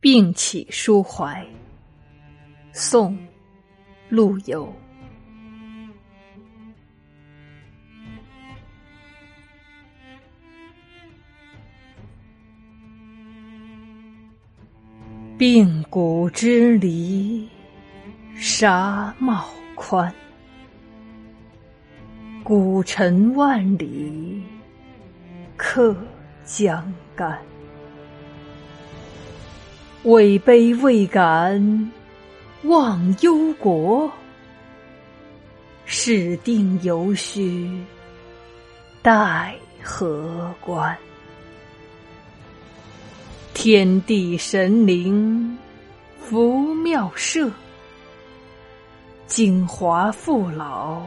病起书怀，宋·陆游。髌骨支离，纱帽宽。古尘万里，客江干。位卑未敢忘忧国，事定犹须待何关？天地神灵福妙社，京华父老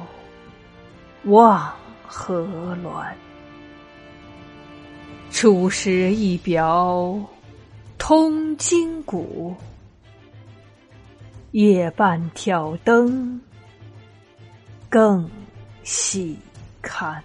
望何鸾？出师一表通筋骨，夜半挑灯更细看。